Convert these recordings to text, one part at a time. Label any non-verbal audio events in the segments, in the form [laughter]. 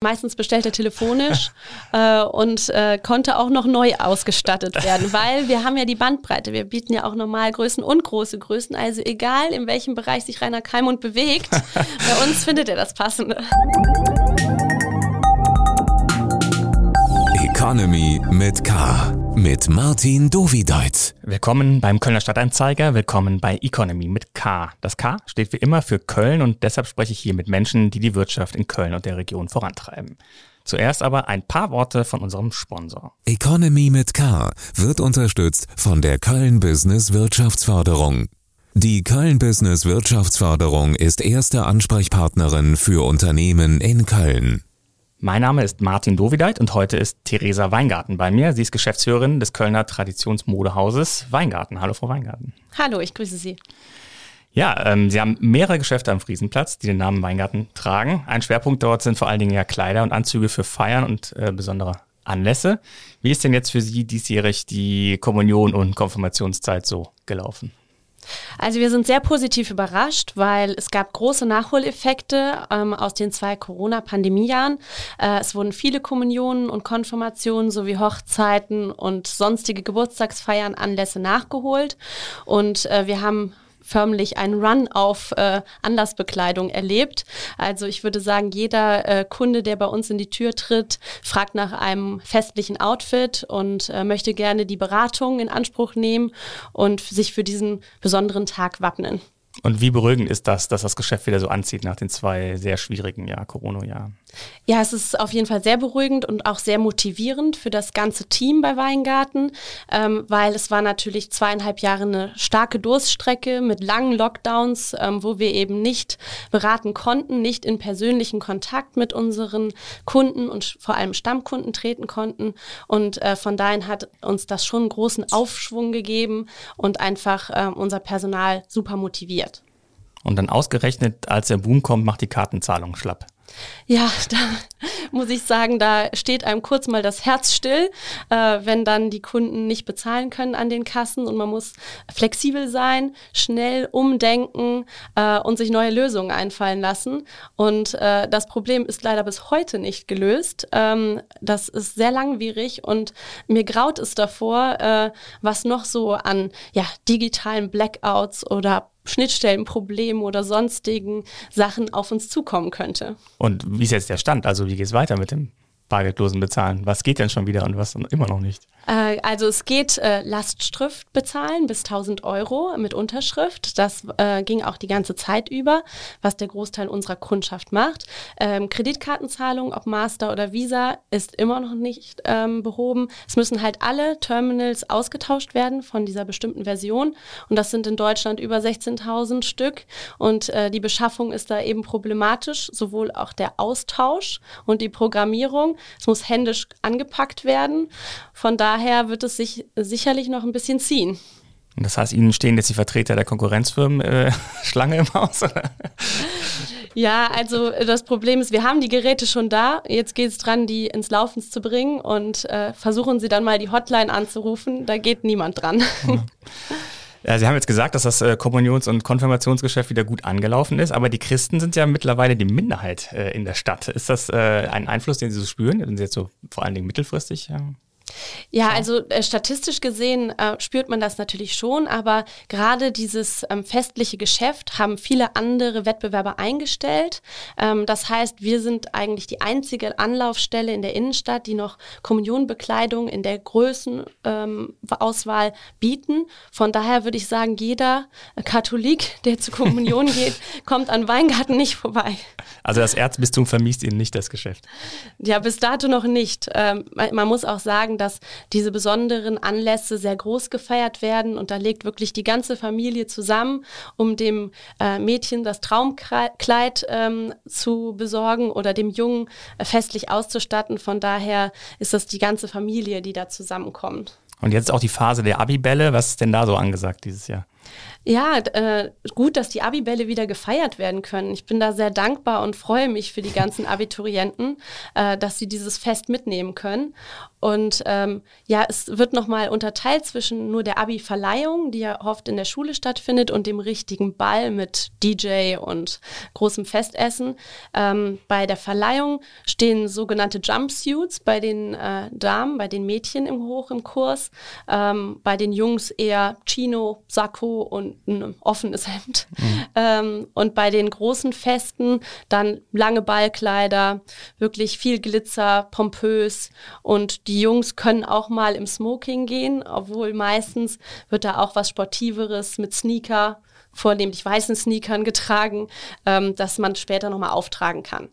Meistens bestellt er telefonisch [laughs] äh, und äh, konnte auch noch neu ausgestattet werden, weil wir haben ja die Bandbreite. Wir bieten ja auch Normalgrößen und große Größen. Also egal, in welchem Bereich sich Rainer Keimund bewegt, [laughs] bei uns findet er das Passende. Economy mit K. Mit Martin Dovideit. Willkommen beim Kölner Stadtanzeiger, willkommen bei Economy mit K. Das K steht wie immer für Köln und deshalb spreche ich hier mit Menschen, die die Wirtschaft in Köln und der Region vorantreiben. Zuerst aber ein paar Worte von unserem Sponsor. Economy mit K wird unterstützt von der Köln Business Wirtschaftsförderung. Die Köln Business Wirtschaftsförderung ist erste Ansprechpartnerin für Unternehmen in Köln. Mein Name ist Martin Dovideit und heute ist Theresa Weingarten bei mir. Sie ist Geschäftsführerin des Kölner Traditionsmodehauses Weingarten. Hallo, Frau Weingarten. Hallo, ich grüße Sie. Ja, ähm, Sie haben mehrere Geschäfte am Friesenplatz, die den Namen Weingarten tragen. Ein Schwerpunkt dort sind vor allen Dingen ja Kleider und Anzüge für Feiern und äh, besondere Anlässe. Wie ist denn jetzt für Sie diesjährig die Kommunion und Konfirmationszeit so gelaufen? Also wir sind sehr positiv überrascht, weil es gab große Nachholeffekte ähm, aus den zwei Corona-Pandemiejahren. Äh, es wurden viele Kommunionen und Konfirmationen sowie Hochzeiten und sonstige Geburtstagsfeiern, Anlässe nachgeholt. Und äh, wir haben förmlich einen Run auf äh, Anlassbekleidung erlebt. Also ich würde sagen, jeder äh, Kunde, der bei uns in die Tür tritt, fragt nach einem festlichen Outfit und äh, möchte gerne die Beratung in Anspruch nehmen und sich für diesen besonderen Tag wappnen. Und wie beruhigend ist das, dass das Geschäft wieder so anzieht nach den zwei sehr schwierigen Jahr, Corona-Jahren? Ja, es ist auf jeden Fall sehr beruhigend und auch sehr motivierend für das ganze Team bei Weingarten, ähm, weil es war natürlich zweieinhalb Jahre eine starke Durststrecke mit langen Lockdowns, ähm, wo wir eben nicht beraten konnten, nicht in persönlichen Kontakt mit unseren Kunden und vor allem Stammkunden treten konnten. Und äh, von daher hat uns das schon einen großen Aufschwung gegeben und einfach äh, unser Personal super motiviert. Und dann ausgerechnet, als der Boom kommt, macht die Kartenzahlung schlapp. Ja, da [laughs] muss ich sagen, da steht einem kurz mal das Herz still, äh, wenn dann die Kunden nicht bezahlen können an den Kassen und man muss flexibel sein, schnell umdenken äh, und sich neue Lösungen einfallen lassen. Und äh, das Problem ist leider bis heute nicht gelöst. Ähm, das ist sehr langwierig und mir graut es davor, äh, was noch so an ja, digitalen Blackouts oder Schnittstellenproblemen oder sonstigen Sachen auf uns zukommen könnte. Und wie ist jetzt der Stand? Also wie geht es weiter mit dem bargeldlosen Bezahlen? Was geht denn schon wieder und was immer noch nicht? Äh, also es geht äh, Lastschrift bezahlen bis 1000 Euro mit Unterschrift. Das äh, ging auch die ganze Zeit über, was der Großteil unserer Kundschaft macht. Ähm, Kreditkartenzahlung, ob Master oder Visa, ist immer noch nicht ähm, behoben. Es müssen halt alle Terminals ausgetauscht werden von dieser bestimmten Version. Und das sind in Deutschland über 16.000 Stück. Und äh, die Beschaffung ist da eben problematisch, sowohl auch der Austausch und die Programmierung. Es muss händisch angepackt werden. Von daher wird es sich sicherlich noch ein bisschen ziehen. Das heißt, Ihnen stehen jetzt die Vertreter der Konkurrenzfirmen äh, [laughs] Schlange im Haus? Oder? Ja, also das Problem ist, wir haben die Geräte schon da. Jetzt geht es dran, die ins Laufen zu bringen und äh, versuchen Sie dann mal die Hotline anzurufen. Da geht niemand dran. Ja, [laughs] Sie haben jetzt gesagt, dass das äh, Kommunions- und Konfirmationsgeschäft wieder gut angelaufen ist, aber die Christen sind ja mittlerweile die Minderheit äh, in der Stadt. Ist das äh, ein Einfluss, den Sie so spüren? Sind Sie jetzt so vor allen Dingen mittelfristig? Ja? Also äh, statistisch gesehen äh, spürt man das natürlich schon, aber gerade dieses ähm, festliche Geschäft haben viele andere Wettbewerber eingestellt. Ähm, das heißt, wir sind eigentlich die einzige Anlaufstelle in der Innenstadt, die noch Kommunionbekleidung in der Größenauswahl ähm, bieten. Von daher würde ich sagen, jeder Katholik, der zur Kommunion [laughs] geht, kommt an Weingarten nicht vorbei. Also das Erzbistum vermisst Ihnen nicht das Geschäft? Ja, bis dato noch nicht. Ähm, man muss auch sagen, dass diese besonderen Anlässe sehr groß gefeiert werden und da legt wirklich die ganze Familie zusammen, um dem äh, Mädchen das Traumkleid ähm, zu besorgen oder dem Jungen äh, festlich auszustatten. Von daher ist das die ganze Familie, die da zusammenkommt. Und jetzt auch die Phase der Abibälle. Was ist denn da so angesagt dieses Jahr? Ja, äh, gut, dass die Abibälle wieder gefeiert werden können. Ich bin da sehr dankbar und freue mich für die ganzen Abiturienten, äh, dass sie dieses Fest mitnehmen können. Und ähm, ja, es wird nochmal unterteilt zwischen nur der Abi-Verleihung, die ja oft in der Schule stattfindet, und dem richtigen Ball mit DJ und großem Festessen. Ähm, bei der Verleihung stehen sogenannte Jumpsuits bei den äh, Damen, bei den Mädchen im Hoch im Kurs, ähm, bei den Jungs eher Chino, Sakko und ein offenes Hemd. Mhm. Ähm, und bei den großen Festen dann lange Ballkleider, wirklich viel Glitzer, pompös und die Jungs können auch mal im Smoking gehen, obwohl meistens wird da auch was Sportiveres mit Sneaker, vornehmlich weißen Sneakern getragen, ähm, dass man später nochmal auftragen kann.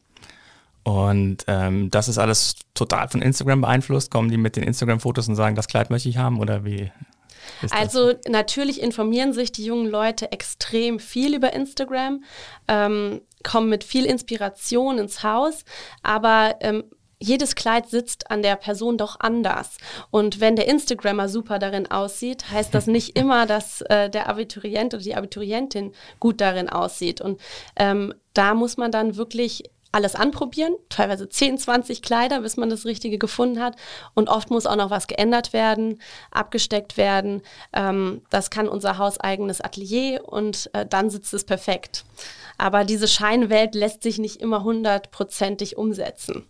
Und ähm, das ist alles total von Instagram beeinflusst. Kommen die mit den Instagram-Fotos und sagen, das Kleid möchte ich haben oder wie? Also natürlich informieren sich die jungen Leute extrem viel über Instagram, ähm, kommen mit viel Inspiration ins Haus, aber ähm, jedes Kleid sitzt an der Person doch anders. Und wenn der Instagrammer super darin aussieht, heißt das nicht [laughs] immer, dass äh, der Abiturient oder die Abiturientin gut darin aussieht. Und ähm, da muss man dann wirklich alles anprobieren, teilweise 10, 20 Kleider, bis man das Richtige gefunden hat. Und oft muss auch noch was geändert werden, abgesteckt werden. Ähm, das kann unser hauseigenes Atelier und äh, dann sitzt es perfekt. Aber diese Scheinwelt lässt sich nicht immer hundertprozentig umsetzen.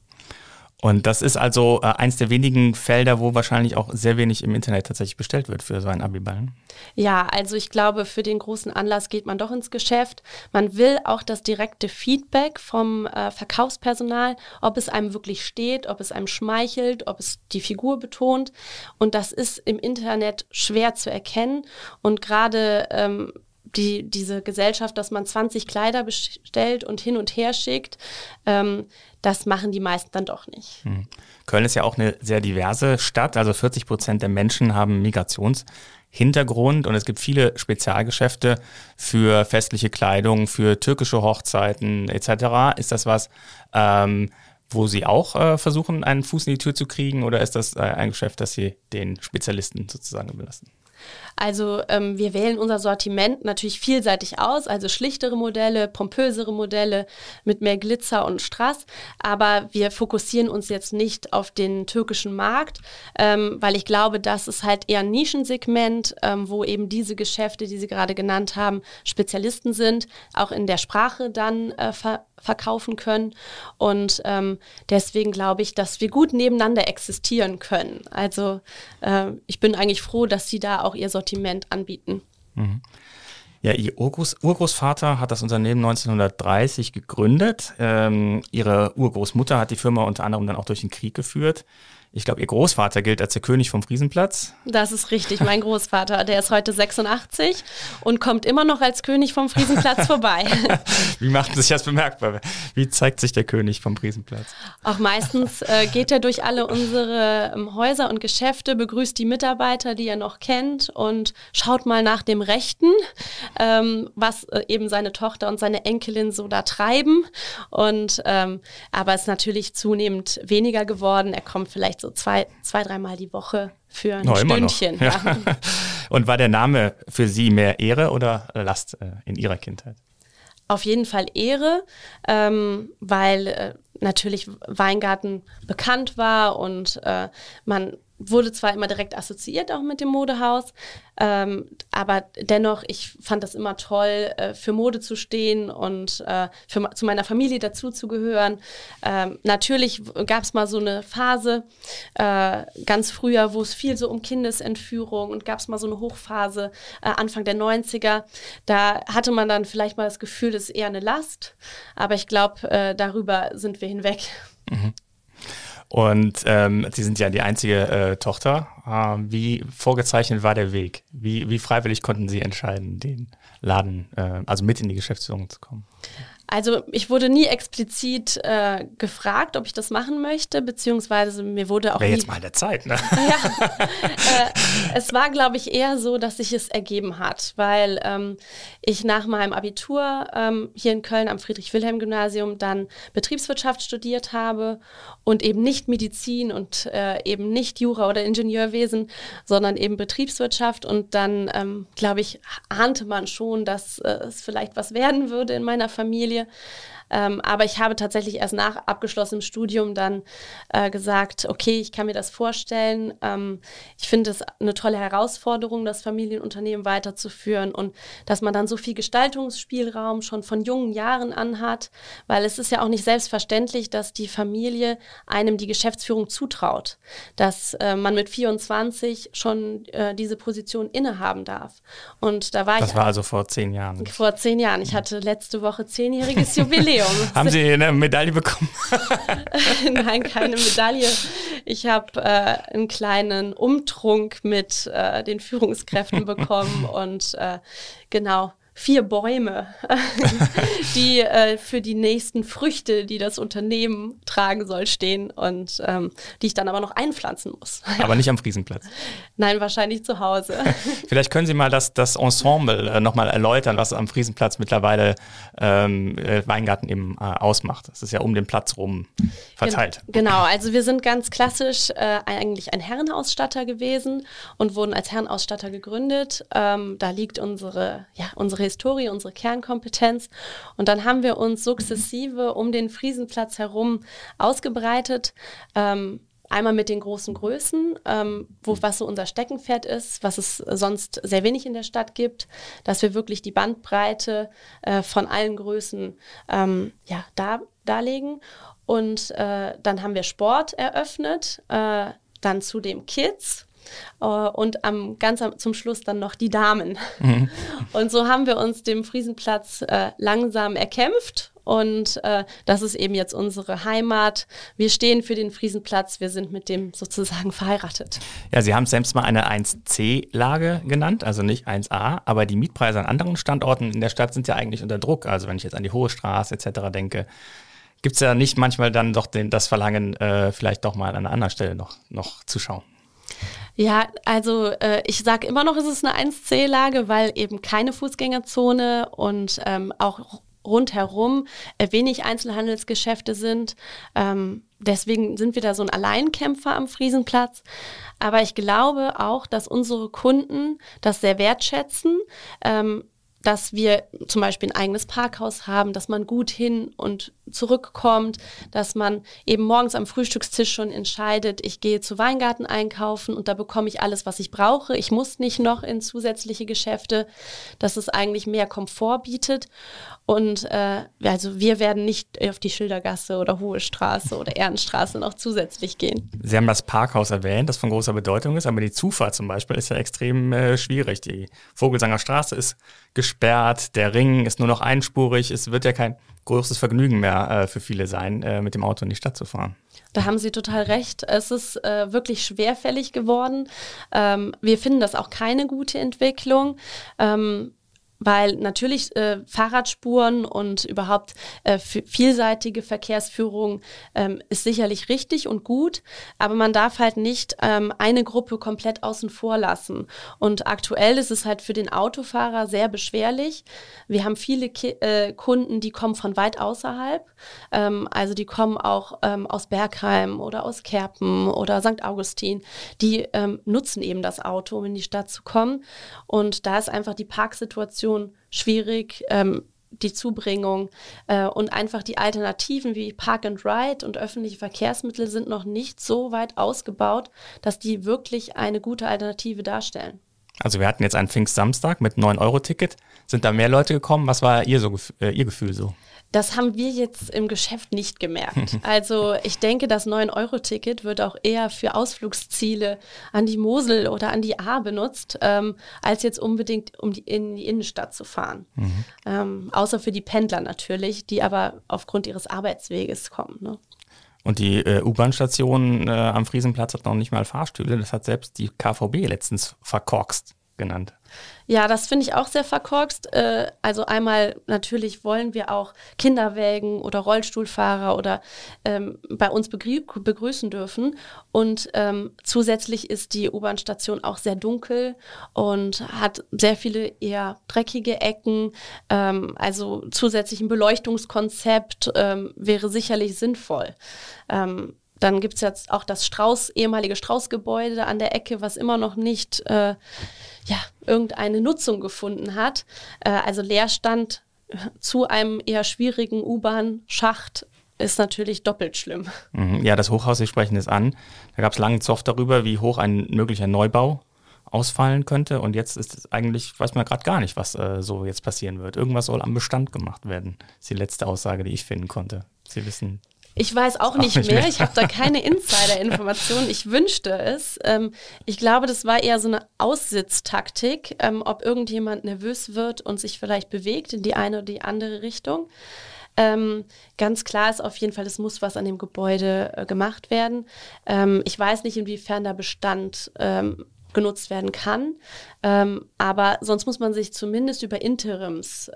Und das ist also äh, eins der wenigen Felder, wo wahrscheinlich auch sehr wenig im Internet tatsächlich bestellt wird für so einen Abiball. Ja, also ich glaube, für den großen Anlass geht man doch ins Geschäft. Man will auch das direkte Feedback vom äh, Verkaufspersonal, ob es einem wirklich steht, ob es einem schmeichelt, ob es die Figur betont. Und das ist im Internet schwer zu erkennen. Und gerade ähm, die, diese Gesellschaft, dass man 20 Kleider bestellt und hin und her schickt, ähm, das machen die meisten dann doch nicht. Hm. Köln ist ja auch eine sehr diverse Stadt. Also 40 Prozent der Menschen haben Migrationshintergrund und es gibt viele Spezialgeschäfte für festliche Kleidung, für türkische Hochzeiten etc. Ist das was, ähm, wo Sie auch äh, versuchen, einen Fuß in die Tür zu kriegen oder ist das äh, ein Geschäft, das Sie den Spezialisten sozusagen überlassen? Also ähm, wir wählen unser Sortiment natürlich vielseitig aus, also schlichtere Modelle, pompösere Modelle mit mehr Glitzer und Strass, aber wir fokussieren uns jetzt nicht auf den türkischen Markt, ähm, weil ich glaube, das ist halt eher ein Nischensegment, ähm, wo eben diese Geschäfte, die Sie gerade genannt haben, Spezialisten sind, auch in der Sprache dann äh, ver verkaufen können. Und ähm, deswegen glaube ich, dass wir gut nebeneinander existieren können. Also äh, ich bin eigentlich froh, dass Sie da auch Ihr Sortiment anbieten. Mhm. Ja, Ihr Urgroß, Urgroßvater hat das Unternehmen 1930 gegründet. Ähm, ihre Urgroßmutter hat die Firma unter anderem dann auch durch den Krieg geführt. Ich glaube, Ihr Großvater gilt als der König vom Friesenplatz. Das ist richtig, mein Großvater. Der ist heute 86 und kommt immer noch als König vom Friesenplatz [laughs] vorbei. Wie macht sich das bemerkbar? Wie zeigt sich der König vom Friesenplatz? Auch meistens äh, geht er durch alle unsere ähm, Häuser und Geschäfte, begrüßt die Mitarbeiter, die er noch kennt und schaut mal nach dem Rechten, ähm, was äh, eben seine Tochter und seine Enkelin so da treiben. Und ähm, aber es ist natürlich zunehmend weniger geworden. Er kommt vielleicht so zwei, zwei dreimal die Woche für ein no, Stündchen. Ja. [laughs] Und war der Name für Sie mehr Ehre oder Last äh, in Ihrer Kindheit? Auf jeden Fall Ehre, ähm, weil äh, natürlich Weingarten bekannt war und äh, man wurde zwar immer direkt assoziiert auch mit dem Modehaus, ähm, aber dennoch, ich fand das immer toll, äh, für Mode zu stehen und äh, für, zu meiner Familie dazuzugehören. Ähm, natürlich gab es mal so eine Phase, äh, ganz früher, wo es viel so um Kindesentführung und gab es mal so eine Hochphase, äh, Anfang der 90er. Da hatte man dann vielleicht mal das Gefühl, das ist eher eine Last, aber ich glaube, äh, darüber sind wir hinweg. Mhm. Und ähm, Sie sind ja die einzige äh, Tochter. Ähm, wie vorgezeichnet war der Weg? Wie, wie freiwillig konnten Sie entscheiden, den Laden, äh, also mit in die Geschäftsführung zu kommen? Also ich wurde nie explizit äh, gefragt, ob ich das machen möchte, beziehungsweise mir wurde auch Wäre jetzt mal der Zeit, ne? [laughs] ja, äh, es war, glaube ich, eher so, dass sich es ergeben hat, weil ähm, ich nach meinem Abitur ähm, hier in Köln am Friedrich-Wilhelm-Gymnasium dann Betriebswirtschaft studiert habe und eben nicht Medizin und äh, eben nicht Jura oder Ingenieurwesen, sondern eben Betriebswirtschaft. Und dann, ähm, glaube ich, ahnte man schon, dass äh, es vielleicht was werden würde in meiner Familie. Familie. Ähm, aber ich habe tatsächlich erst nach abgeschlossenem Studium dann äh, gesagt, okay, ich kann mir das vorstellen. Ähm, ich finde es eine tolle Herausforderung, das Familienunternehmen weiterzuführen und dass man dann so viel Gestaltungsspielraum schon von jungen Jahren an hat, weil es ist ja auch nicht selbstverständlich, dass die Familie einem die Geschäftsführung zutraut, dass äh, man mit 24 schon äh, diese Position innehaben darf. Und da war das ich. Das war also vor zehn Jahren. Vor zehn Jahren. Ich hatte letzte Woche zehnjähriges Jubiläum. [laughs] Haben Sie eine Medaille bekommen? [laughs] Nein, keine Medaille. Ich habe äh, einen kleinen Umtrunk mit äh, den Führungskräften bekommen [laughs] und äh, genau vier Bäume, [laughs] die äh, für die nächsten Früchte, die das Unternehmen tragen soll, stehen und ähm, die ich dann aber noch einpflanzen muss. Aber nicht am Friesenplatz. [laughs] Nein, wahrscheinlich zu Hause. [laughs] Vielleicht können Sie mal das, das Ensemble äh, nochmal erläutern, was am Friesenplatz mittlerweile ähm, äh, Weingarten eben äh, ausmacht. Das ist ja um den Platz rum verteilt. Gen genau, also wir sind ganz klassisch äh, eigentlich ein Herrenausstatter gewesen und wurden als Herrenausstatter gegründet. Ähm, da liegt unsere, ja, unsere Historie, unsere Kernkompetenz. Und dann haben wir uns sukzessive um den Friesenplatz herum ausgebreitet. Ähm, Einmal mit den großen Größen, ähm, wo, was so unser Steckenpferd ist, was es sonst sehr wenig in der Stadt gibt, dass wir wirklich die Bandbreite äh, von allen Größen ähm, ja, da, darlegen. Und äh, dann haben wir Sport eröffnet, äh, dann zudem Kids, und am, ganz am, zum Schluss dann noch die Damen. Mhm. [laughs] Und so haben wir uns dem Friesenplatz äh, langsam erkämpft. Und äh, das ist eben jetzt unsere Heimat. Wir stehen für den Friesenplatz. Wir sind mit dem sozusagen verheiratet. Ja, Sie haben selbst mal eine 1C-Lage genannt, also nicht 1A. Aber die Mietpreise an anderen Standorten in der Stadt sind ja eigentlich unter Druck. Also wenn ich jetzt an die Hohe Straße etc. denke, gibt es ja nicht manchmal dann doch den, das Verlangen, äh, vielleicht doch mal an einer anderen Stelle noch, noch zu schauen. Ja, also äh, ich sage immer noch, es ist eine 1C-Lage, weil eben keine Fußgängerzone und ähm, auch rundherum äh, wenig Einzelhandelsgeschäfte sind. Ähm, deswegen sind wir da so ein Alleinkämpfer am Friesenplatz. Aber ich glaube auch, dass unsere Kunden das sehr wertschätzen. Ähm, dass wir zum Beispiel ein eigenes Parkhaus haben, dass man gut hin und zurückkommt, dass man eben morgens am Frühstückstisch schon entscheidet, ich gehe zu Weingarten einkaufen und da bekomme ich alles, was ich brauche. Ich muss nicht noch in zusätzliche Geschäfte, dass es eigentlich mehr Komfort bietet. Und äh, also wir werden nicht auf die Schildergasse oder Hohe Straße oder Ehrenstraße noch zusätzlich gehen. Sie haben das Parkhaus erwähnt, das von großer Bedeutung ist, aber die Zufahrt zum Beispiel ist ja extrem äh, schwierig. Die Vogelsanger Straße ist gesperrt, der Ring ist nur noch einspurig, es wird ja kein großes Vergnügen mehr äh, für viele sein, äh, mit dem Auto in die Stadt zu fahren. Da haben Sie total recht. Es ist äh, wirklich schwerfällig geworden. Ähm, wir finden das auch keine gute Entwicklung. Ähm, weil natürlich äh, Fahrradspuren und überhaupt äh, vielseitige Verkehrsführung ähm, ist sicherlich richtig und gut, aber man darf halt nicht ähm, eine Gruppe komplett außen vor lassen. Und aktuell ist es halt für den Autofahrer sehr beschwerlich. Wir haben viele Ki äh, Kunden, die kommen von weit außerhalb, ähm, also die kommen auch ähm, aus Bergheim oder aus Kerpen oder St. Augustin, die ähm, nutzen eben das Auto, um in die Stadt zu kommen. Und da ist einfach die Parksituation Situation schwierig. Ähm, die Zubringung äh, und einfach die Alternativen wie Park and Ride und öffentliche Verkehrsmittel sind noch nicht so weit ausgebaut, dass die wirklich eine gute Alternative darstellen. Also wir hatten jetzt einen Pfingstsamstag mit 9-Euro-Ticket. Sind da mehr Leute gekommen? Was war ihr, so, äh, ihr Gefühl so? Das haben wir jetzt im Geschäft nicht gemerkt. [laughs] Also ich denke, das 9-Euro-Ticket wird auch eher für Ausflugsziele an die Mosel oder an die A benutzt, ähm, als jetzt unbedingt, um die, in die Innenstadt zu fahren. Mhm. Ähm, außer für die Pendler natürlich, die aber aufgrund ihres Arbeitsweges kommen. Ne? Und die äh, U-Bahn-Station äh, am Friesenplatz hat noch nicht mal Fahrstühle. Das hat selbst die KVB letztens verkorkst. genannt. Ja, das finde ich auch sehr verkorkst. Äh, also einmal natürlich wollen wir auch Kinderwägen oder Rollstuhlfahrer oder ähm, bei uns begrüßen dürfen. Und ähm, zusätzlich ist die U-Bahn-Station auch sehr dunkel und hat sehr viele eher dreckige Ecken. Ähm, also zusätzlich ein Beleuchtungskonzept ähm, wäre sicherlich sinnvoll. Dann gibt es jetzt auch das Strauß, ehemalige Straußgebäude an der Ecke, was immer noch nicht äh, ja, irgendeine Nutzung gefunden hat. Äh, also Leerstand zu einem eher schwierigen U-Bahn-Schacht ist natürlich doppelt schlimm. Mhm. Ja, das Hochhaus, Sie sprechen es an. Da gab es langen Zoff darüber, wie hoch ein möglicher Neubau ausfallen könnte. Und jetzt ist es eigentlich, weiß man gerade gar nicht, was äh, so jetzt passieren wird. Irgendwas soll am Bestand gemacht werden. Ist die letzte Aussage, die ich finden konnte. Sie wissen ich weiß auch, nicht, nicht, mehr. mehr. Ich habe da keine Insider-Informationen. Ich wünschte es. Ähm, ich glaube, das war eher so eine Aussitztaktik, ähm, ob irgendjemand nervös wird und sich vielleicht bewegt in die eine oder die andere Richtung. Ähm, ganz klar ist auf jeden Fall, es muss was an dem Gebäude äh, gemacht werden. Ähm, ich weiß nicht, inwiefern der Bestand ähm, genutzt werden kann. Ähm, aber sonst muss man sich zumindest über Interims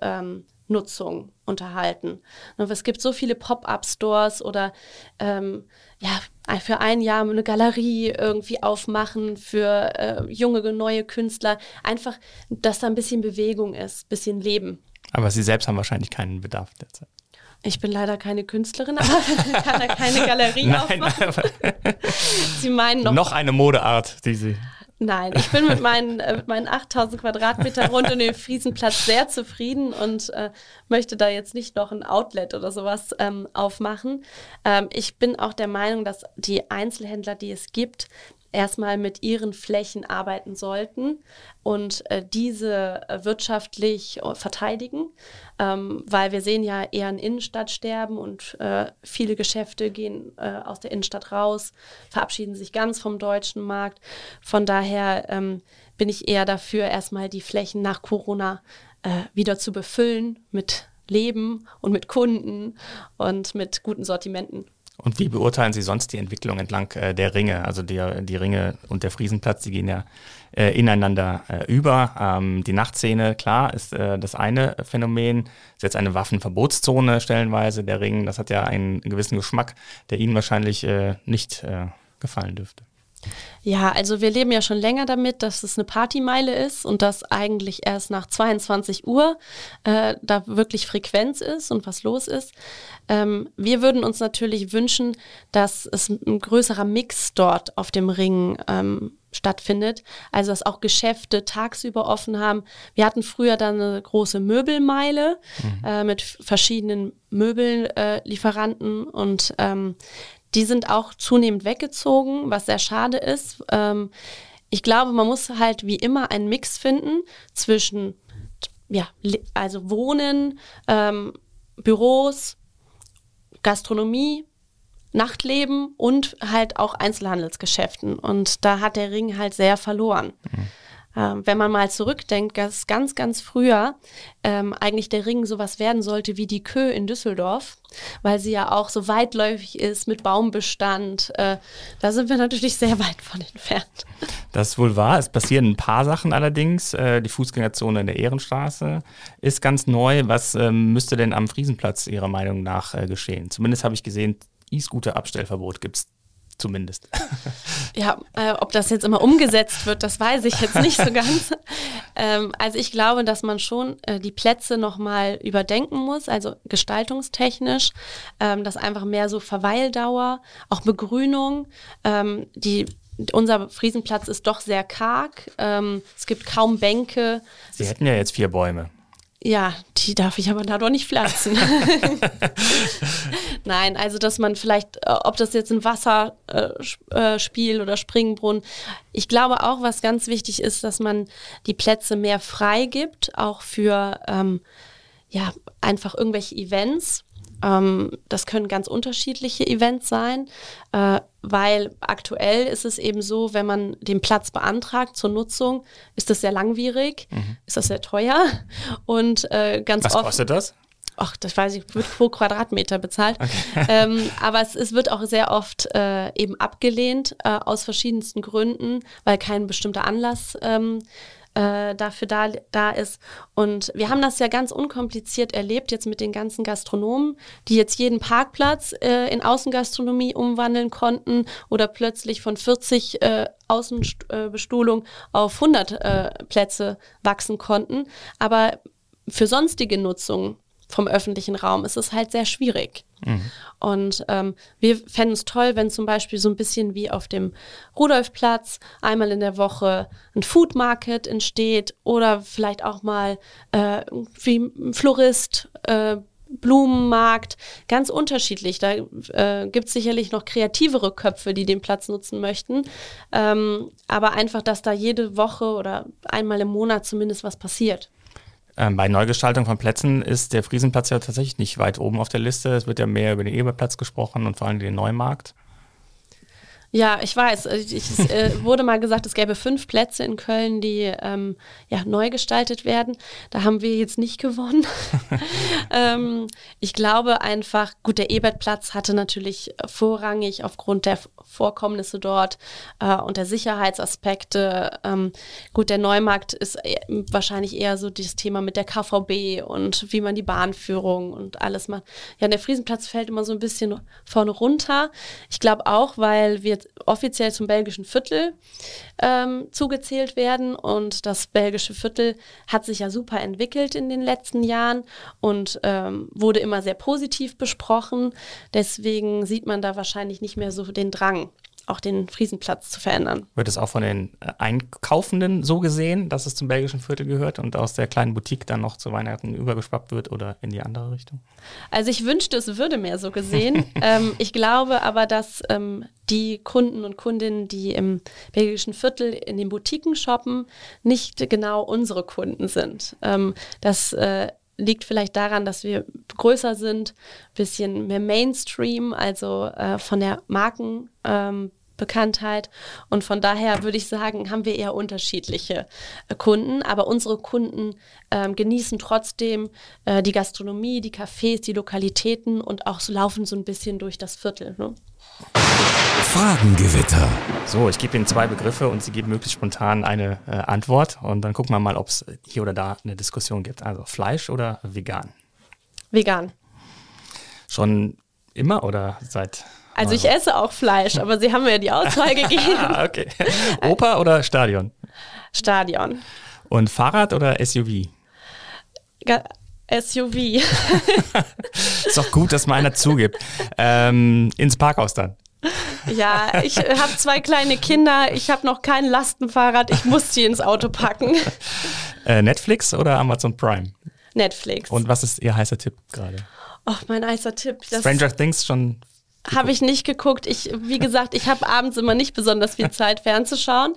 Nutzung unterhalten. Es gibt so viele Pop-up-Stores oder ähm, ja, für ein Jahr eine Galerie irgendwie aufmachen für äh, junge, neue Künstler. Einfach, dass da ein bisschen Bewegung ist, ein bisschen Leben. Aber Sie selbst haben wahrscheinlich keinen Bedarf derzeit. Ich bin leider keine Künstlerin, aber [laughs] kann da keine [laughs] Galerie Nein, aufmachen. [laughs] Sie meinen noch, noch eine Modeart, die Sie Nein, ich bin mit meinen, äh, meinen 8000 Quadratmetern rund um den Friesenplatz sehr zufrieden und äh, möchte da jetzt nicht noch ein Outlet oder sowas ähm, aufmachen. Ähm, ich bin auch der Meinung, dass die Einzelhändler, die es gibt, erstmal mit ihren Flächen arbeiten sollten und äh, diese äh, wirtschaftlich äh, verteidigen, ähm, weil wir sehen ja eher ein Innenstadtsterben und äh, viele Geschäfte gehen äh, aus der Innenstadt raus, verabschieden sich ganz vom deutschen Markt. Von daher ähm, bin ich eher dafür, erstmal die Flächen nach Corona äh, wieder zu befüllen mit Leben und mit Kunden und mit guten Sortimenten. Und wie beurteilen Sie sonst die Entwicklung entlang äh, der Ringe? Also die, die Ringe und der Friesenplatz, die gehen ja äh, ineinander äh, über. Ähm, die Nachtszene, klar, ist äh, das eine Phänomen. Ist jetzt eine Waffenverbotszone stellenweise, der Ring. Das hat ja einen gewissen Geschmack, der Ihnen wahrscheinlich äh, nicht äh, gefallen dürfte. Ja, also wir leben ja schon länger damit, dass es eine Partymeile ist und dass eigentlich erst nach 22 Uhr äh, da wirklich Frequenz ist und was los ist. Ähm, wir würden uns natürlich wünschen, dass es ein größerer Mix dort auf dem Ring ähm, stattfindet. Also dass auch Geschäfte tagsüber offen haben. Wir hatten früher dann eine große Möbelmeile mhm. äh, mit verschiedenen Möbellieferanten äh, und ähm, die sind auch zunehmend weggezogen, was sehr schade ist. Ähm, ich glaube, man muss halt wie immer einen Mix finden zwischen, ja, also Wohnen, ähm, Büros, Gastronomie, Nachtleben und halt auch Einzelhandelsgeschäften. Und da hat der Ring halt sehr verloren. Mhm. Ähm, wenn man mal zurückdenkt, dass ganz, ganz früher ähm, eigentlich der Ring sowas werden sollte wie die Kö in Düsseldorf, weil sie ja auch so weitläufig ist mit Baumbestand. Äh, da sind wir natürlich sehr weit von entfernt. Das ist wohl wahr. Es passieren ein paar Sachen allerdings. Äh, die Fußgängerzone in der Ehrenstraße ist ganz neu. Was ähm, müsste denn am Friesenplatz Ihrer Meinung nach äh, geschehen? Zumindest habe ich gesehen, E-Scooter-Abstellverbot gibt es zumindest. [laughs] Ja, äh, ob das jetzt immer umgesetzt wird, das weiß ich jetzt nicht so [laughs] ganz. ähm, also ich glaube, dass man schon äh, die Plätze nochmal überdenken muss, also gestaltungstechnisch, ähm, dass einfach mehr so Verweildauer, auch Begrünung, ähm, die unser Friesenplatz ist doch sehr karg. Ähm, es gibt kaum Bänke. Sie hätten ja jetzt vier Bäume. Ja, die darf ich aber da doch nicht pflanzen. [laughs] Nein, also dass man vielleicht, äh, ob das jetzt ein Wasserspiel äh, äh oder Springbrunnen, ich glaube auch, was ganz wichtig ist, dass man die Plätze mehr frei gibt, auch für ähm, ja einfach irgendwelche Events. Ähm, das können ganz unterschiedliche Events sein, äh, weil aktuell ist es eben so, wenn man den Platz beantragt zur Nutzung, ist das sehr langwierig, mhm. ist das sehr teuer und äh, ganz Was oft. Was kostet das? Ach, das weiß ich, wird pro Quadratmeter bezahlt. Okay. [laughs] Ähm, aber es, es, wird auch sehr oft äh, eben abgelehnt äh, aus verschiedensten Gründen, weil kein bestimmter Anlass ähm, äh, dafür da, da ist. Und wir haben das ja ganz unkompliziert erlebt, jetzt mit den ganzen Gastronomen, die jetzt jeden Parkplatz äh, in Außengastronomie umwandeln konnten oder plötzlich von 40 äh, Außenbestuhlung auf 100 äh, Plätze wachsen konnten. Aber für sonstige Nutzung vom öffentlichen Raum ist es halt sehr schwierig. Mhm. Und ähm, wir fänden es toll, wenn zum Beispiel so ein bisschen wie auf dem Rudolfplatz einmal in der Woche ein Food Market entsteht oder vielleicht auch mal äh, wie ein Florist, äh, Blumenmarkt, ganz unterschiedlich. Da äh, gibt es sicherlich noch kreativere Köpfe, die den Platz nutzen möchten. Ähm, aber einfach, dass da jede Woche oder einmal im Monat zumindest was passiert. Ähm, bei Neugestaltung von Plätzen ist der Friesenplatz ja tatsächlich nicht weit oben auf der Liste. Es wird ja mehr über den Eberplatz gesprochen und vor allem den Neumarkt. Ja, ich weiß. Ich, es äh, wurde mal gesagt, es gäbe fünf Plätze in Köln, die ähm, ja, neu gestaltet werden. Da haben wir jetzt nicht gewonnen. [laughs] ähm, ich glaube einfach, gut, der Ebertplatz hatte natürlich vorrangig aufgrund der Vorkommnisse dort äh, und der Sicherheitsaspekte. Ähm, gut, der Neumarkt ist e wahrscheinlich eher so das Thema mit der KVB und wie man die Bahnführung und alles macht. Ja, der Friesenplatz fällt immer so ein bisschen vorne runter. Ich glaube auch, weil wir offiziell zum belgischen Viertel ähm, zugezählt werden und das belgische Viertel hat sich ja super entwickelt in den letzten Jahren und ähm, wurde immer sehr positiv besprochen. Deswegen sieht man da wahrscheinlich nicht mehr so den Drang auch den Friesenplatz zu verändern. Wird es auch von den äh, Einkaufenden so gesehen, dass es zum belgischen Viertel gehört und aus der kleinen Boutique dann noch zu Weihnachten übergeschwappt wird oder in die andere Richtung? Also ich wünschte, es würde mehr so gesehen. [laughs] ähm, ich glaube aber, dass ähm, die Kunden und Kundinnen, die im belgischen Viertel in den Boutiquen shoppen, nicht genau unsere Kunden sind. Ähm, das äh, liegt vielleicht daran, dass wir größer sind, bisschen mehr Mainstream, also äh, von der Marken. Ähm, Bekanntheit. Und von daher würde ich sagen, haben wir eher unterschiedliche äh, Kunden. Aber unsere Kunden ähm, genießen trotzdem äh, die Gastronomie, die Cafés, die Lokalitäten und auch so laufen so ein bisschen durch das Viertel. Ne? Fragengewitter. So, ich gebe Ihnen zwei Begriffe und Sie geben möglichst spontan eine äh, Antwort. Und dann gucken wir mal, ob es hier oder da eine Diskussion gibt. Also Fleisch oder vegan? Vegan. Schon immer oder seit also ich esse auch Fleisch, aber Sie haben mir ja die Auswahl [laughs] gegeben. ah, okay. Oper oder Stadion? Stadion. Und Fahrrad oder SUV? Ga SUV. ist doch gut, dass mal einer zugibt. Ähm, ins Parkhaus dann. Ja, ich habe zwei kleine Kinder, ich habe noch kein Lastenfahrrad, ich muss sie ins Auto packen. Äh, Netflix oder Amazon Prime? Netflix. Und was ist Ihr heißer Tipp gerade? Oh, mein heißer Tipp. Stranger Things schon habe ich nicht geguckt. Ich, wie gesagt, ich habe abends immer nicht besonders viel Zeit fernzuschauen.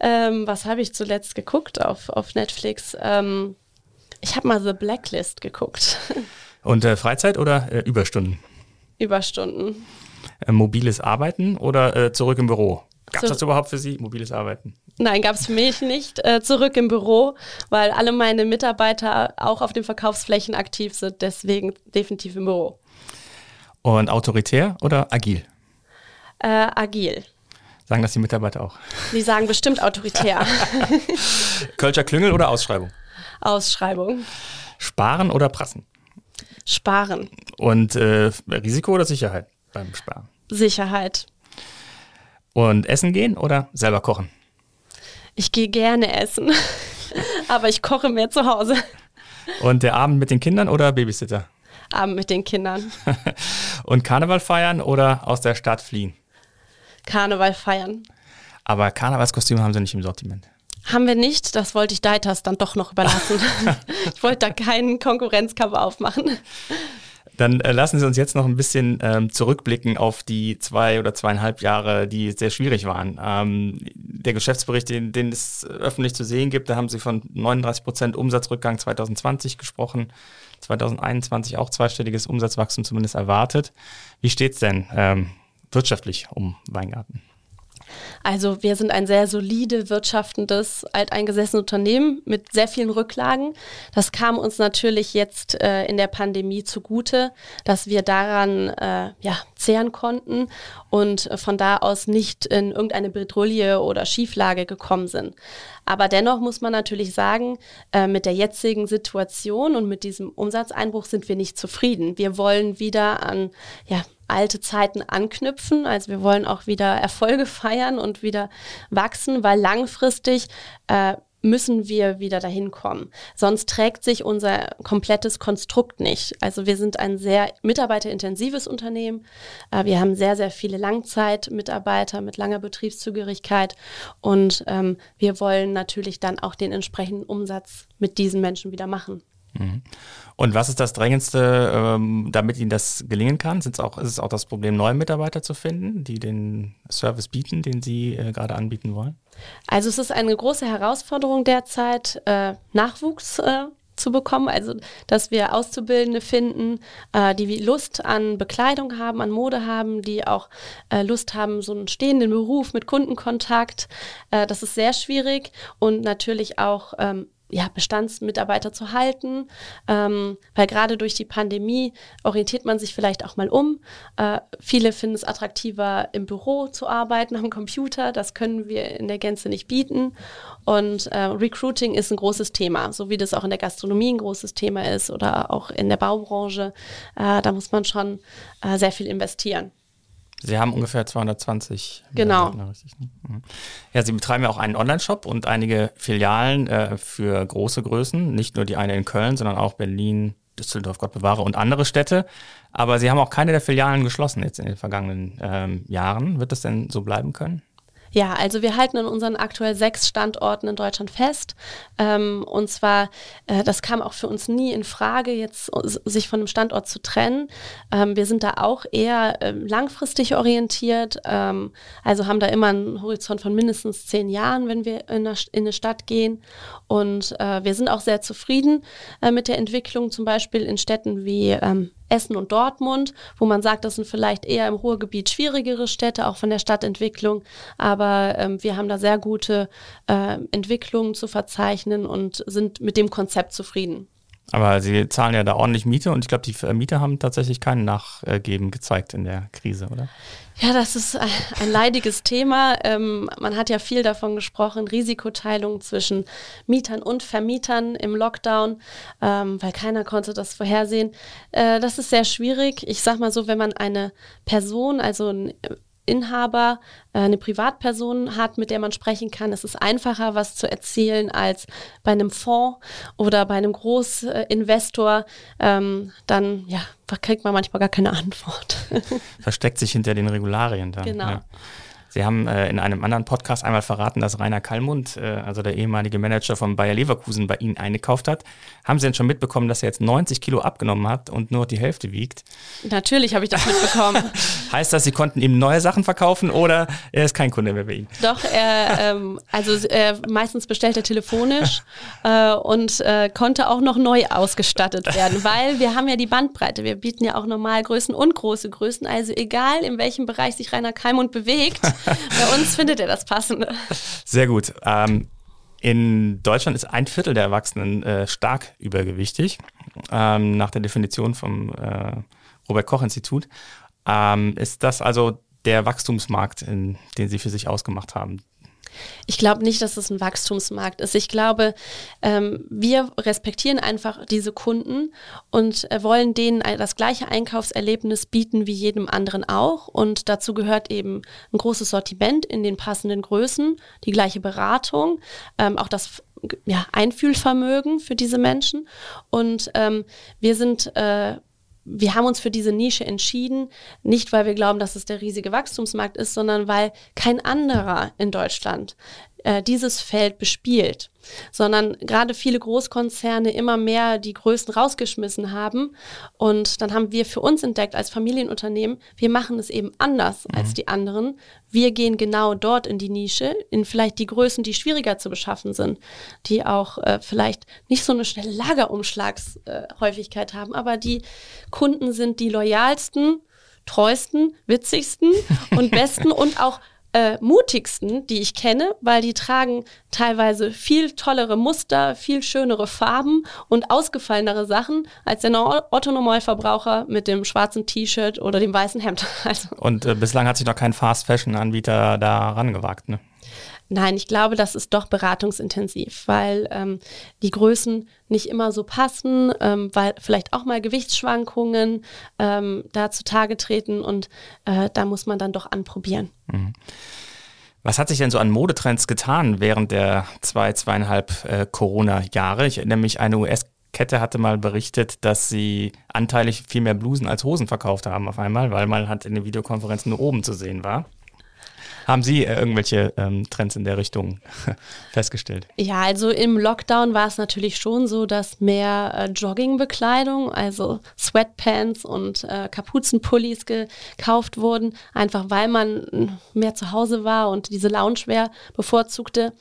Ähm, was habe ich zuletzt geguckt auf, auf Netflix? Ähm, ich habe mal The Blacklist geguckt. [laughs] Und äh, Freizeit oder äh, Überstunden? Überstunden. Äh, mobiles Arbeiten oder äh, zurück im Büro? Gab es das überhaupt für Sie, mobiles Arbeiten? Nein, gab es für mich nicht. Äh, zurück im Büro, weil alle meine Mitarbeiter auch auf den Verkaufsflächen aktiv sind. Deswegen definitiv im Büro. Und autoritär oder agil? Äh, agil. Sagen das die Mitarbeiter auch? Die sagen bestimmt autoritär. [laughs] Kölscher Klüngel oder Ausschreibung? Ausschreibung. Sparen oder prassen? Sparen. Und äh, Risiko oder Sicherheit beim Sparen? Sicherheit. Und essen gehen oder selber kochen? Ich gehe gerne essen, [laughs] aber ich koche mehr zu Hause. Und der Abend mit den Kindern oder Babysitter? Abend mit den Kindern. [laughs] Und Karneval feiern oder aus der Stadt fliehen? Karneval feiern. Aber Karnevalskostüme haben sie nicht im Sortiment. Haben wir nicht. Das wollte ich Deitas dann doch noch überlassen. [laughs] [laughs] ich wollte da keinen Konkurrenzkampf aufmachen. Dann äh, lassen Sie uns jetzt noch ein bisschen ähm, zurückblicken auf die zwei oder zweieinhalb Jahre, die sehr schwierig waren. Ähm, der Geschäftsbericht, den, den, es öffentlich zu sehen gibt, da haben Sie von 39 Prozent Umsatzrückgang 2020 gesprochen. 2021 auch zweistelliges Umsatzwachstum zumindest erwartet. Wie steht es denn ähm, wirtschaftlich um Weingarten? Also wir sind ein sehr solide, wirtschaftendes, alteingesessenes Unternehmen mit sehr vielen Rücklagen. Das kam uns natürlich jetzt äh, in der Pandemie zugute, dass wir daran äh, ja, zehren konnten und von da aus nicht in irgendeine Bedrulle oder Schieflage gekommen sind. Aber dennoch muss man natürlich sagen, äh, mit der jetzigen Situation und mit diesem Umsatzeinbruch sind wir nicht zufrieden. Wir wollen wieder an ja, alte Zeiten anknüpfen. Also wir wollen auch wieder Erfolge [laughs] feiern und wieder wachsen, weil langfristig äh, müssen wir wieder dahin kommen. Sonst trägt sich unser komplettes Konstrukt nicht. Also wir sind ein sehr mitarbeiterintensives Unternehmen. Äh, wir haben sehr, sehr viele Langzeitmitarbeiter mit langer Betriebszugehörigkeit und ähm, wir wollen natürlich dann auch den entsprechenden Umsatz mit diesen Menschen wieder machen. Mhm. Und was ist das Drängendste, ähm, damit Ihnen das gelingen kann? Sind's auch, ist es auch das Problem, neue Mitarbeiter zu finden, die den Service bieten, den Sie äh, gerade anbieten wollen? Also es ist eine große Herausforderung derzeit, äh, Nachwuchs äh, zu bekommen, also dass wir Auszubildende finden, die Lust an Bekleidung haben, an Mode haben, die auch Lust haben, so einen stehenden Beruf mit Kundenkontakt. Das ist sehr schwierig und natürlich auch ähm, ja, Bestandsmitarbeiter zu halten, ähm, weil gerade durch die Pandemie orientiert man sich vielleicht auch mal um. Äh, viele finden es attraktiver, im Büro zu arbeiten, am Computer. Das können wir in der Gänze nicht bieten. Und äh, Recruiting ist ein großes Thema, so wie das auch in der Gastronomie ein großes Thema ist oder auch in der Baubranche. Äh, da muss man schon äh, sehr viel investieren. Sie haben ungefähr 220. Genau. Richtig, ne? Mhm. Ja, Sie betreiben ja auch einen Online-Shop und einige Filialen äh, für große Größen, nicht nur die eine in Köln, sondern auch Berlin, Düsseldorf, Gott bewahre und andere Städte. Aber Sie haben auch keine der Filialen geschlossen jetzt in den vergangenen ähm, Jahren. Wird das denn so bleiben können? Ja, also wir halten in unseren aktuell sechs Standorten in Deutschland fest. Ähm, und zwar, äh, das kam auch für uns nie in Frage, jetzt sich von einem Standort zu trennen. Ähm, wir sind da auch eher äh, langfristig orientiert, ähm, also haben da immer einen Horizont von mindestens zehn Jahren, wenn wir in eine, in eine Stadt gehen. Und äh, wir sind auch sehr zufrieden äh, mit der Entwicklung, zum Beispiel in Städten wie ähm, Essen und Dortmund, wo man sagt, das sind vielleicht eher im Ruhrgebiet schwierigere Städte, auch von der Stadtentwicklung. Aber ähm, wir haben da sehr gute äh, Entwicklungen zu verzeichnen und sind mit dem Konzept zufrieden. Aber Sie zahlen ja da ordentlich Miete und ich glaube, die Mieter haben tatsächlich kein Nachgeben gezeigt in der Krise, oder? Ja, das ist ein leidiges Thema. Ähm, man hat ja viel davon gesprochen, Risikoteilung zwischen Mietern und Vermietern im Lockdown, ähm, weil keiner konnte das vorhersehen. Äh, das ist sehr schwierig. Ich sag mal so, wenn man eine Person, also ein Inhaber äh, eine Privatperson hat, mit der man sprechen kann, ist es einfacher, was zu erzählen als bei einem Fonds oder bei einem Großinvestor. Ähm, dann ja, kriegt man manchmal gar keine Antwort. [laughs] Versteckt sich hinter den Regularien da. Genau. Ja. Sie haben äh, in einem anderen Podcast einmal verraten, dass Rainer Kallmund, äh, also der ehemalige Manager von Bayer Leverkusen, bei Ihnen eingekauft hat. Haben Sie denn schon mitbekommen, dass er jetzt 90 Kilo abgenommen hat und nur die Hälfte wiegt? Natürlich habe ich das mitbekommen. [laughs] heißt das, Sie konnten ihm neue Sachen verkaufen oder er ist kein Kunde mehr bei Ihnen? Doch, er, ähm, also äh, meistens bestellt er telefonisch [laughs] äh, und äh, konnte auch noch neu ausgestattet [laughs] werden, weil wir haben ja die Bandbreite. Wir bieten ja auch Normalgrößen und große Größen. Also egal, in welchem Bereich sich Rainer Kallmund bewegt, [laughs] Bei uns findet er das Passende. Sehr gut. Ähm, in Deutschland ist ein Viertel der Erwachsenen äh, stark übergewichtig, ähm, nach der Definition vom äh, Robert Koch Institut. Ähm, ist das also der Wachstumsmarkt, in, den Sie für sich ausgemacht haben? Ich glaube nicht, dass es ein Wachstumsmarkt ist. Ich glaube, ähm, wir respektieren einfach diese Kunden und äh, wollen denen das gleiche Einkaufserlebnis bieten wie jedem anderen auch. Und dazu gehört eben ein großes Sortiment in den passenden Größen, die gleiche Beratung, ähm, auch das ja, Einfühlvermögen für diese Menschen. Und ähm, wir sind äh, wir haben uns für diese Nische entschieden, nicht weil wir glauben, dass es der riesige Wachstumsmarkt ist, sondern weil kein anderer in Deutschland äh, dieses Feld bespielt, sondern gerade viele Großkonzerne immer mehr die Größen rausgeschmissen haben. Und dann haben wir für uns entdeckt als Familienunternehmen, wir machen es eben anders mhm. als die anderen. Wir gehen genau dort in die Nische, in vielleicht die Größen, die schwieriger zu beschaffen sind, die auch äh, vielleicht nicht so eine schnelle Lagerumschlagshäufigkeit äh, haben, aber die Kunden sind die loyalsten, treuesten, witzigsten [laughs] und besten und auch äh, mutigsten, die ich kenne, weil die tragen teilweise viel tollere Muster, viel schönere Farben und ausgefallenere Sachen als der Otto-Normalverbraucher mit dem schwarzen T-Shirt oder dem weißen Hemd. [laughs] Also. Und äh, bislang hat sich noch kein Fast-Fashion-Anbieter da rangewagt, ne? Nein, ich glaube, das ist doch beratungsintensiv, weil ähm, die Größen nicht immer so passen, ähm, weil vielleicht auch mal Gewichtsschwankungen ähm, da zutage treten und äh, da muss man dann doch anprobieren. Mhm. Was hat sich denn so an Modetrends getan während der zwei, zweieinhalb äh, Corona-Jahre? Ich erinnere mich, eine US- Kette hatte mal berichtet, dass sie anteilig viel mehr Blusen als Hosen verkauft haben auf einmal, weil man halt in den Videokonferenzen nur oben zu sehen war. Haben Sie äh, irgendwelche ähm, Trends in der Richtung [laughs] festgestellt? Ja, also im Lockdown war es natürlich schon so, dass mehr äh, Joggingbekleidung, also Sweatpants und äh, Kapuzenpullis gekauft wurden, einfach weil man mehr zu Hause war und diese Loungewear bevorzugte.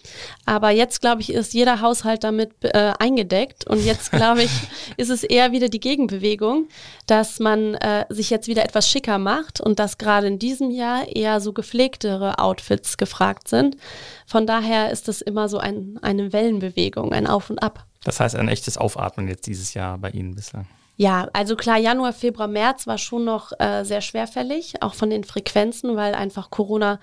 Aber jetzt, glaube ich, ist jeder Haushalt damit äh, eingedeckt und jetzt, glaube ich, [laughs] ist es eher wieder die Gegenbewegung, dass man äh, sich jetzt wieder etwas schicker macht und dass gerade in diesem Jahr eher so gepflegtere Outfits gefragt sind. Von daher ist das immer so ein, eine Wellenbewegung, ein Auf und Ab. Das heißt ein echtes Aufatmen jetzt dieses Jahr bei Ihnen bislang. Ja, also klar, Januar, Februar, März war schon noch äh, sehr schwerfällig, auch von den Frequenzen, weil einfach Corona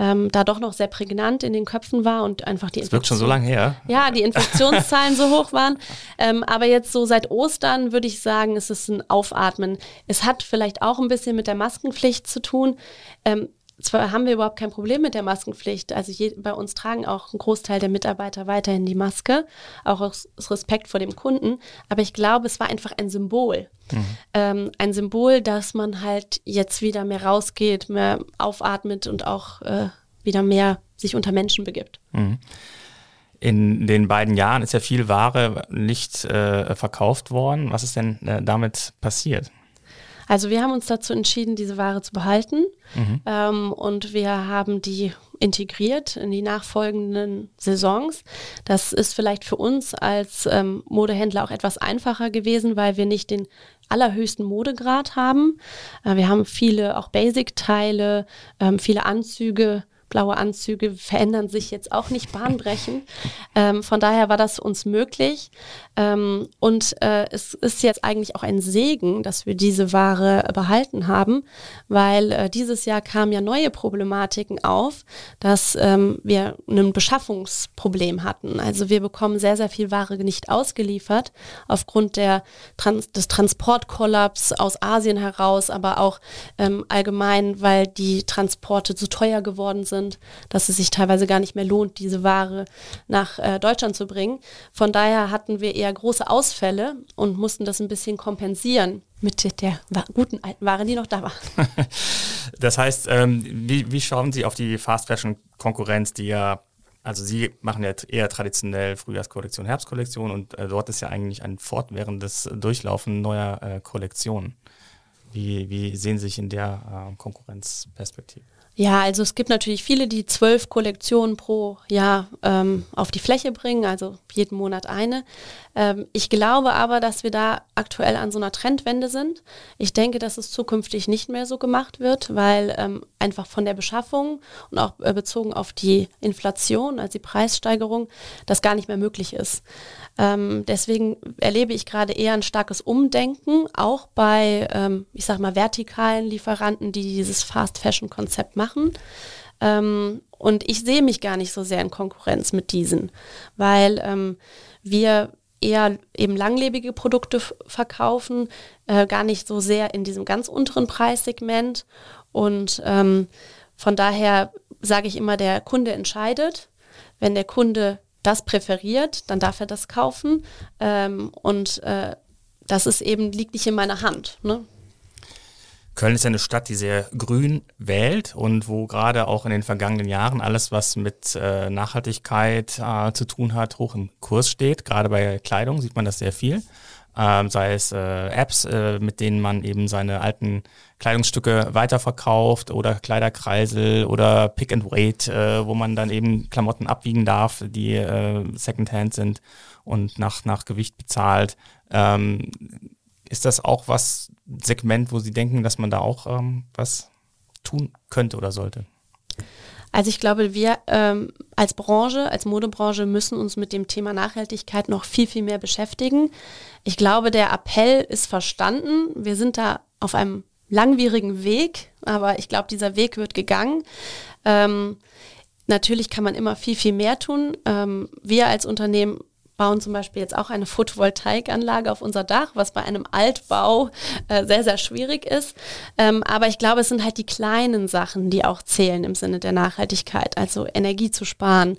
ähm, da doch noch sehr prägnant in den Köpfen war und einfach die Das wirkt schon so lange her. Ja, die Infektionszahlen so hoch waren. [laughs] Ähm, aber jetzt so seit Ostern würde ich sagen, ist es ein Aufatmen. Es hat vielleicht auch ein bisschen mit der Maskenpflicht zu tun. Ähm, zwar haben wir überhaupt kein Problem mit der Maskenpflicht. Also je, bei uns tragen auch ein Großteil der Mitarbeiter weiterhin die Maske, auch aus, Respekt vor dem Kunden. Aber ich glaube, es war einfach ein Symbol. Mhm. Ähm, ein Symbol, dass man halt jetzt wieder mehr rausgeht, mehr aufatmet und auch äh, wieder mehr sich unter Menschen begibt. Mhm. In den beiden Jahren ist ja viel Ware nicht äh, verkauft worden. Was ist denn äh, damit passiert? Also wir haben uns dazu entschieden, diese Ware zu behalten mhm. ähm, und wir haben die integriert in die nachfolgenden Saisons. Das ist vielleicht für uns als ähm, Modehändler auch etwas einfacher gewesen, weil wir nicht den allerhöchsten Modegrad haben. Äh, wir haben viele auch Basic-Teile, ähm, viele Anzüge, blaue Anzüge verändern sich jetzt auch nicht bahnbrechend. ähm, von daher war das uns möglich. Ähm, und äh, es ist jetzt eigentlich auch ein Segen, dass wir diese Ware behalten haben, weil äh, dieses Jahr kamen ja neue Problematiken auf, dass ähm, wir ein Beschaffungsproblem hatten. Also wir bekommen sehr, sehr viel Ware nicht ausgeliefert aufgrund der Trans des Transportkollaps aus Asien heraus, aber auch ähm, allgemein, weil die Transporte zu teuer geworden sind sind, dass es sich teilweise gar nicht mehr lohnt, diese Ware nach äh, Deutschland zu bringen. Von daher hatten wir eher große Ausfälle und mussten das ein bisschen kompensieren mit der guten alten Ware, die noch da war. [laughs] das heißt, ähm, wie, wie schauen Sie auf die Fast Fashion Konkurrenz, die ja also Sie machen ja eher traditionell Frühjahrskollektion, Herbstkollektion und äh, dort ist ja eigentlich ein fortwährendes Durchlaufen neuer äh, Kollektionen. Wie, wie sehen Sie sich in der äh, Konkurrenzperspektive? Ja, also es gibt natürlich viele, die zwölf Kollektionen pro Jahr ähm, auf die Fläche bringen, also jeden Monat eine. Ähm, ich glaube aber, dass wir da aktuell an so einer Trendwende sind. Ich denke, dass es zukünftig nicht mehr so gemacht wird, weil ähm, einfach von der Beschaffung und auch äh, bezogen auf die Inflation, also die Preissteigerung, das gar nicht mehr möglich ist. Ähm, deswegen erlebe ich gerade eher ein starkes Umdenken, auch bei, ähm, ich sag mal, vertikalen Lieferanten, die dieses Fast-Fashion-Konzept machen. Ähm, und ich sehe mich gar nicht so sehr in Konkurrenz mit diesen, weil ähm, wir eher eben langlebige Produkte verkaufen, äh, gar nicht so sehr in diesem ganz unteren Preissegment. Und ähm, von daher sage ich immer, der Kunde entscheidet. Wenn der Kunde das präferiert, dann darf er das kaufen. Ähm, und äh, das ist eben, liegt nicht in meiner Hand. Ne? Köln ist eine Stadt, die sehr grün wählt und wo gerade auch in den vergangenen Jahren alles, was mit äh, Nachhaltigkeit äh, zu tun hat, hoch im Kurs steht. Gerade bei Kleidung sieht man das sehr viel. Ähm, sei es äh, Apps, äh, mit denen man eben seine alten Kleidungsstücke weiterverkauft oder Kleiderkreisel oder Pick and Wait, äh, wo man dann eben Klamotten abwiegen darf, die äh, Secondhand sind und nach, nach Gewicht bezahlt. Ähm, ist das auch was Segment, wo Sie denken, dass man da auch ähm, was tun könnte oder sollte? Also ich glaube, wir ähm, als Branche, als Modebranche müssen uns mit dem Thema Nachhaltigkeit noch viel, viel mehr beschäftigen. Ich glaube, der Appell ist verstanden. Wir sind da auf einem langwierigen Weg, aber ich glaube, dieser Weg wird gegangen. Ähm, natürlich kann man immer viel, viel mehr tun. Ähm, wir als Unternehmen bauen zum Beispiel jetzt auch eine Photovoltaikanlage auf unser Dach, was bei einem Altbau äh, sehr, sehr schwierig ist. Ähm, aber ich glaube, es sind halt die kleinen Sachen, die auch zählen im Sinne der Nachhaltigkeit. Also Energie zu sparen,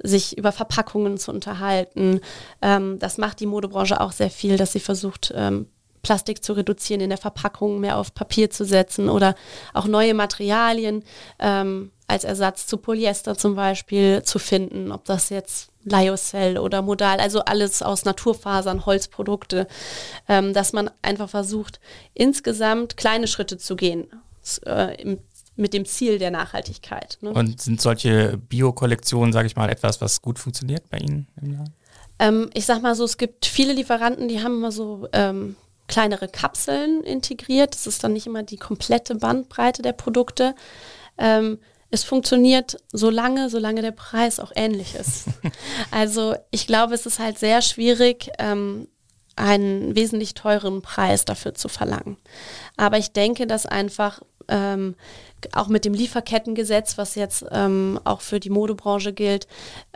sich über Verpackungen zu unterhalten. Ähm, das macht die Modebranche auch sehr viel, dass sie versucht, ähm, Plastik zu reduzieren in der Verpackung, mehr auf Papier zu setzen oder auch neue Materialien ähm, als Ersatz zu Polyester zum Beispiel zu finden, ob das jetzt Lyocell oder Modal, also alles aus Naturfasern, Holzprodukte, ähm, dass man einfach versucht, insgesamt kleine Schritte zu gehen äh, im, mit dem Ziel der Nachhaltigkeit. Ne? Und sind solche Bio-Kollektionen, sage ich mal, etwas, was gut funktioniert bei Ihnen im Laden? Ähm, ich sag mal so, es gibt viele Lieferanten, die haben immer so ähm, kleinere Kapseln integriert. Das ist dann nicht immer die komplette Bandbreite der Produkte. Ähm, es funktioniert so lange, solange der Preis auch ähnlich ist. [laughs] also ich glaube, es ist halt sehr schwierig, ähm, einen wesentlich teuren Preis dafür zu verlangen. Aber ich denke, dass einfach ähm, auch mit dem Lieferkettengesetz, was jetzt ähm, auch für die Modebranche gilt,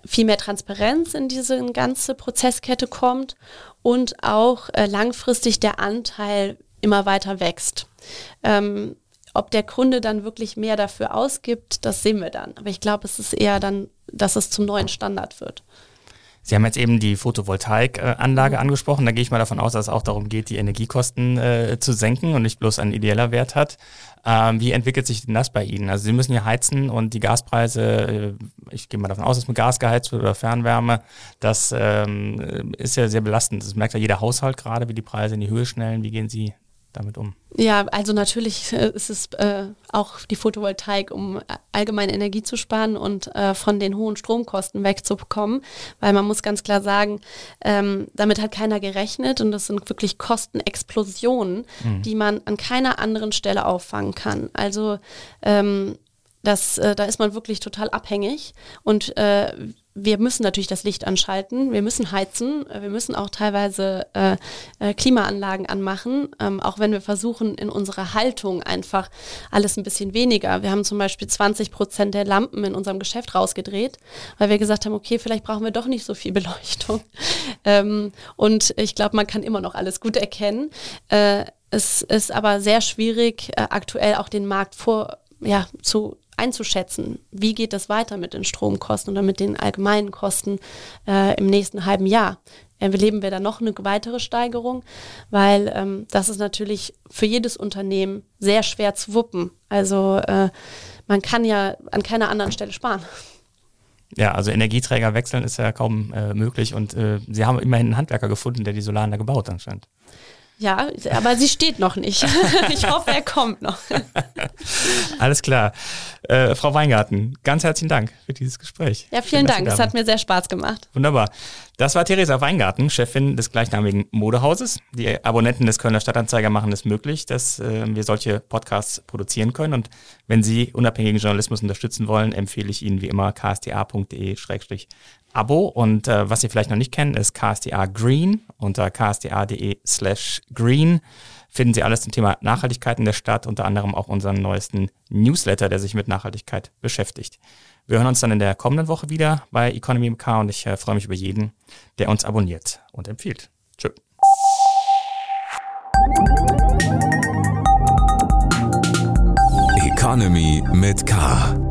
viel mehr Transparenz in diese ganze Prozesskette kommt und auch äh, langfristig der Anteil immer weiter wächst. Ähm, ob der Kunde dann wirklich mehr dafür ausgibt, das sehen wir dann. Aber ich glaube, es ist eher dann, dass es zum neuen Standard wird. Sie haben jetzt eben die Photovoltaikanlage mhm. angesprochen. Da gehe ich mal davon aus, dass es auch darum geht, die Energiekosten äh, zu senken und nicht bloß ein ideeller Wert hat. Ähm, wie entwickelt sich denn das bei Ihnen? Also Sie müssen ja heizen und die Gaspreise, äh, ich gehe mal davon aus, dass mit Gas geheizt wird oder Fernwärme, das ähm, ist ja sehr belastend. Das merkt ja jeder Haushalt gerade, wie die Preise in die Höhe schnellen. Wie gehen Sie damit um? Ja, also natürlich äh, ist es äh, auch die Photovoltaik, um allgemein Energie zu sparen und äh, von den hohen Stromkosten wegzubekommen, weil man muss ganz klar sagen, ähm, damit hat keiner gerechnet und das sind wirklich Kostenexplosionen, mhm. die man an keiner anderen Stelle auffangen kann. Also ähm, das, äh, da ist man wirklich total abhängig und äh, wir müssen natürlich das Licht anschalten, wir müssen heizen, äh, wir müssen auch teilweise äh, äh, Klimaanlagen anmachen, ähm, auch wenn wir versuchen, in unserer Haltung einfach alles ein bisschen weniger. Wir haben zum Beispiel 20 Prozent der Lampen in unserem Geschäft rausgedreht, weil wir gesagt haben, okay, vielleicht brauchen wir doch nicht so viel [laughs] Beleuchtung. ähm, und ich glaube, man kann immer noch alles gut erkennen. Äh, es ist aber sehr schwierig, äh, aktuell auch den Markt vor, ja, zu einzuschätzen, wie geht es weiter mit den Stromkosten oder mit den allgemeinen Kosten äh, im nächsten halben Jahr. Erleben wir da noch eine weitere Steigerung, weil ähm, das ist natürlich für jedes Unternehmen sehr schwer zu wuppen. Also äh, man kann ja an keiner anderen Stelle sparen. Ja, also Energieträger wechseln ist ja kaum äh, möglich und äh, Sie haben immerhin einen Handwerker gefunden, der die Solaranlage gebaut anscheinend. Ja, aber sie steht noch nicht. [laughs] ich hoffe, er kommt noch. Alles klar. Äh, Frau Weingarten, ganz herzlichen Dank für dieses Gespräch. Ja, vielen Schön, Dank. Es hat mir sehr Spaß gemacht. Wunderbar. Das war Theresa Weingarten, Chefin des gleichnamigen Modehauses. Die Abonnenten des Kölner Stadtanzeiger machen es möglich, dass äh, wir solche Podcasts produzieren können. Und wenn Sie unabhängigen Journalismus unterstützen wollen, empfehle ich Ihnen wie immer ksta.de-abo. Und äh, was Sie vielleicht noch nicht kennen, ist KSTA Green. Unter ksta.de slash green finden Sie alles zum Thema Nachhaltigkeit in der Stadt, unter anderem auch unseren neuesten Newsletter, der sich mit Nachhaltigkeit beschäftigt. Wir hören uns dann in der kommenden Woche wieder bei Economy MK und ich äh, freue mich über jeden, der uns abonniert und empfiehlt. Tschö. Economy mit K.